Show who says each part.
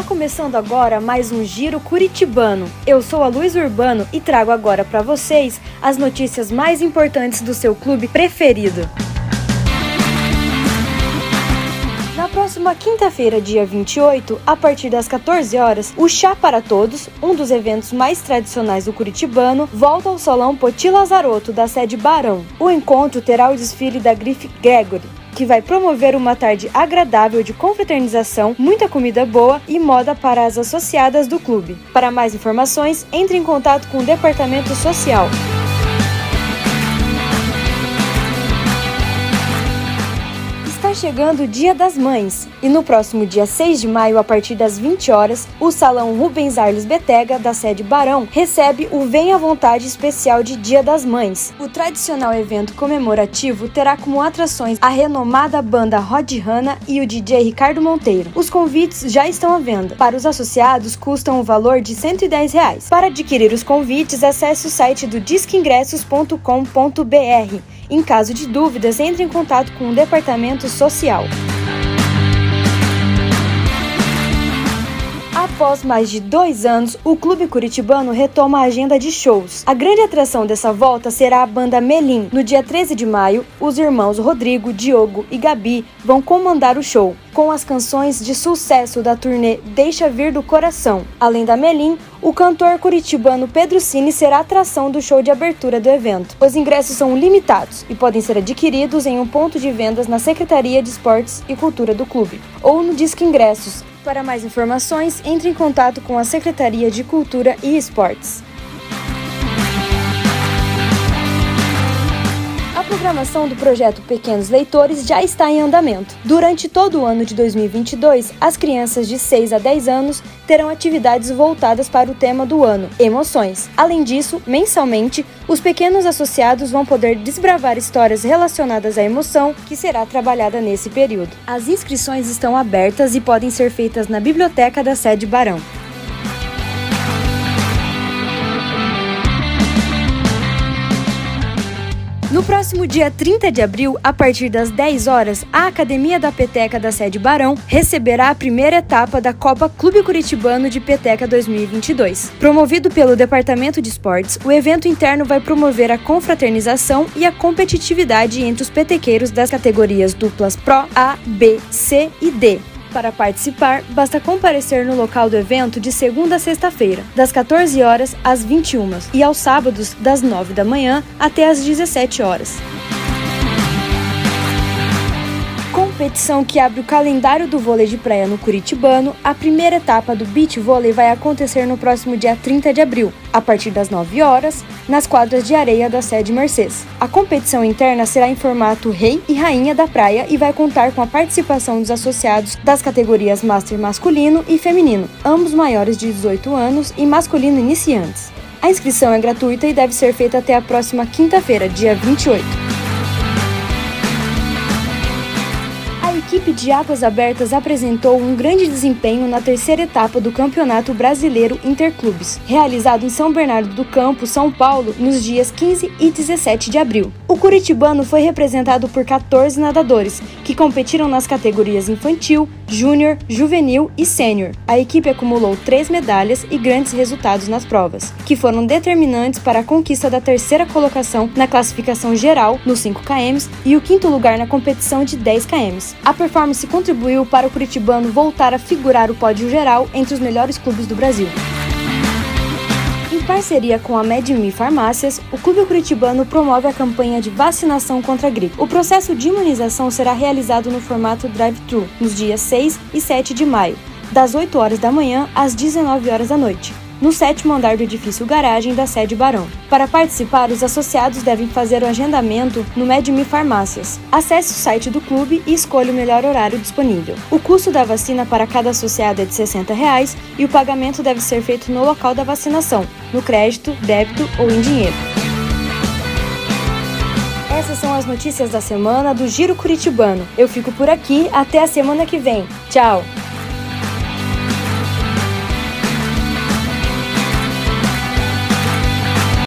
Speaker 1: Está começando agora mais um Giro Curitibano. Eu sou a Luiz Urbano e trago agora para vocês as notícias mais importantes do seu clube preferido. Na próxima quinta-feira, dia 28, a partir das 14 horas, o Chá para Todos, um dos eventos mais tradicionais do Curitibano, volta ao Salão Poti Lazarotto, da sede Barão. O encontro terá o desfile da grife Gregory, que vai promover uma tarde agradável de confraternização, muita comida boa e moda para as associadas do clube. Para mais informações, entre em contato com o Departamento Social. Está chegando o Dia das Mães e no próximo dia 6 de maio, a partir das 20 horas, o Salão Rubens Arles Betega, da sede Barão, recebe o Vem à Vontade especial de Dia das Mães. O tradicional evento comemorativo terá como atrações a renomada banda Rod Hanna e o DJ Ricardo Monteiro. Os convites já estão à venda. Para os associados, custam o valor de 110 reais. Para adquirir os convites, acesse o site do disqueingressos.com.br em caso de dúvidas, entre em contato com o Departamento Social. Após mais de dois anos, o Clube Curitibano retoma a agenda de shows. A grande atração dessa volta será a banda Melim. No dia 13 de maio, os irmãos Rodrigo, Diogo e Gabi vão comandar o show, com as canções de sucesso da turnê Deixa Vir do Coração. Além da Melim, o cantor curitibano Pedro Cine será atração do show de abertura do evento. Os ingressos são limitados e podem ser adquiridos em um ponto de vendas na Secretaria de Esportes e Cultura do clube ou no Disque Ingressos para mais informações, entre em contato com a Secretaria de Cultura e Esportes. Programação do projeto Pequenos Leitores já está em andamento. Durante todo o ano de 2022, as crianças de 6 a 10 anos terão atividades voltadas para o tema do ano, emoções. Além disso, mensalmente, os pequenos associados vão poder desbravar histórias relacionadas à emoção que será trabalhada nesse período. As inscrições estão abertas e podem ser feitas na biblioteca da sede Barão. No próximo dia 30 de abril, a partir das 10 horas, a Academia da Peteca da sede Barão receberá a primeira etapa da Copa Clube Curitibano de Peteca 2022. Promovido pelo Departamento de Esportes, o evento interno vai promover a confraternização e a competitividade entre os petequeiros das categorias duplas Pro, A, B, C e D, para participar, basta comparecer no local do evento de segunda a sexta-feira, das 14 horas às 21 e aos sábados, das 9 da manhã até às 17 horas competição que abre o calendário do vôlei de praia no Curitibano, a primeira etapa do beach vôlei vai acontecer no próximo dia 30 de abril, a partir das 9 horas, nas quadras de areia da sede Mercedes. A competição interna será em formato rei e rainha da praia e vai contar com a participação dos associados das categorias Master masculino e feminino, ambos maiores de 18 anos e masculino iniciantes. A inscrição é gratuita e deve ser feita até a próxima quinta-feira, dia 28. Equipe de Águas Abertas apresentou um grande desempenho na terceira etapa do Campeonato Brasileiro Interclubes, realizado em São Bernardo do Campo, São Paulo, nos dias 15 e 17 de abril. O curitibano foi representado por 14 nadadores, que competiram nas categorias infantil, júnior, juvenil e sênior. A equipe acumulou três medalhas e grandes resultados nas provas, que foram determinantes para a conquista da terceira colocação na classificação geral nos 5 km e o quinto lugar na competição de 10 km. A performance contribuiu para o curitibano voltar a figurar o pódio geral entre os melhores clubes do Brasil. Em parceria com a MedMe Farmácias, o Clube Curitibano promove a campanha de vacinação contra a gripe. O processo de imunização será realizado no formato drive-thru nos dias 6 e 7 de maio, das 8 horas da manhã às 19 horas da noite no sétimo andar do edifício garagem da sede Barão. Para participar, os associados devem fazer o agendamento no MedMe Farmácias. Acesse o site do clube e escolha o melhor horário disponível. O custo da vacina para cada associado é de 60 reais, e o pagamento deve ser feito no local da vacinação, no crédito, débito ou em dinheiro. Essas são as notícias da semana do Giro Curitibano. Eu fico por aqui, até a semana que vem. Tchau!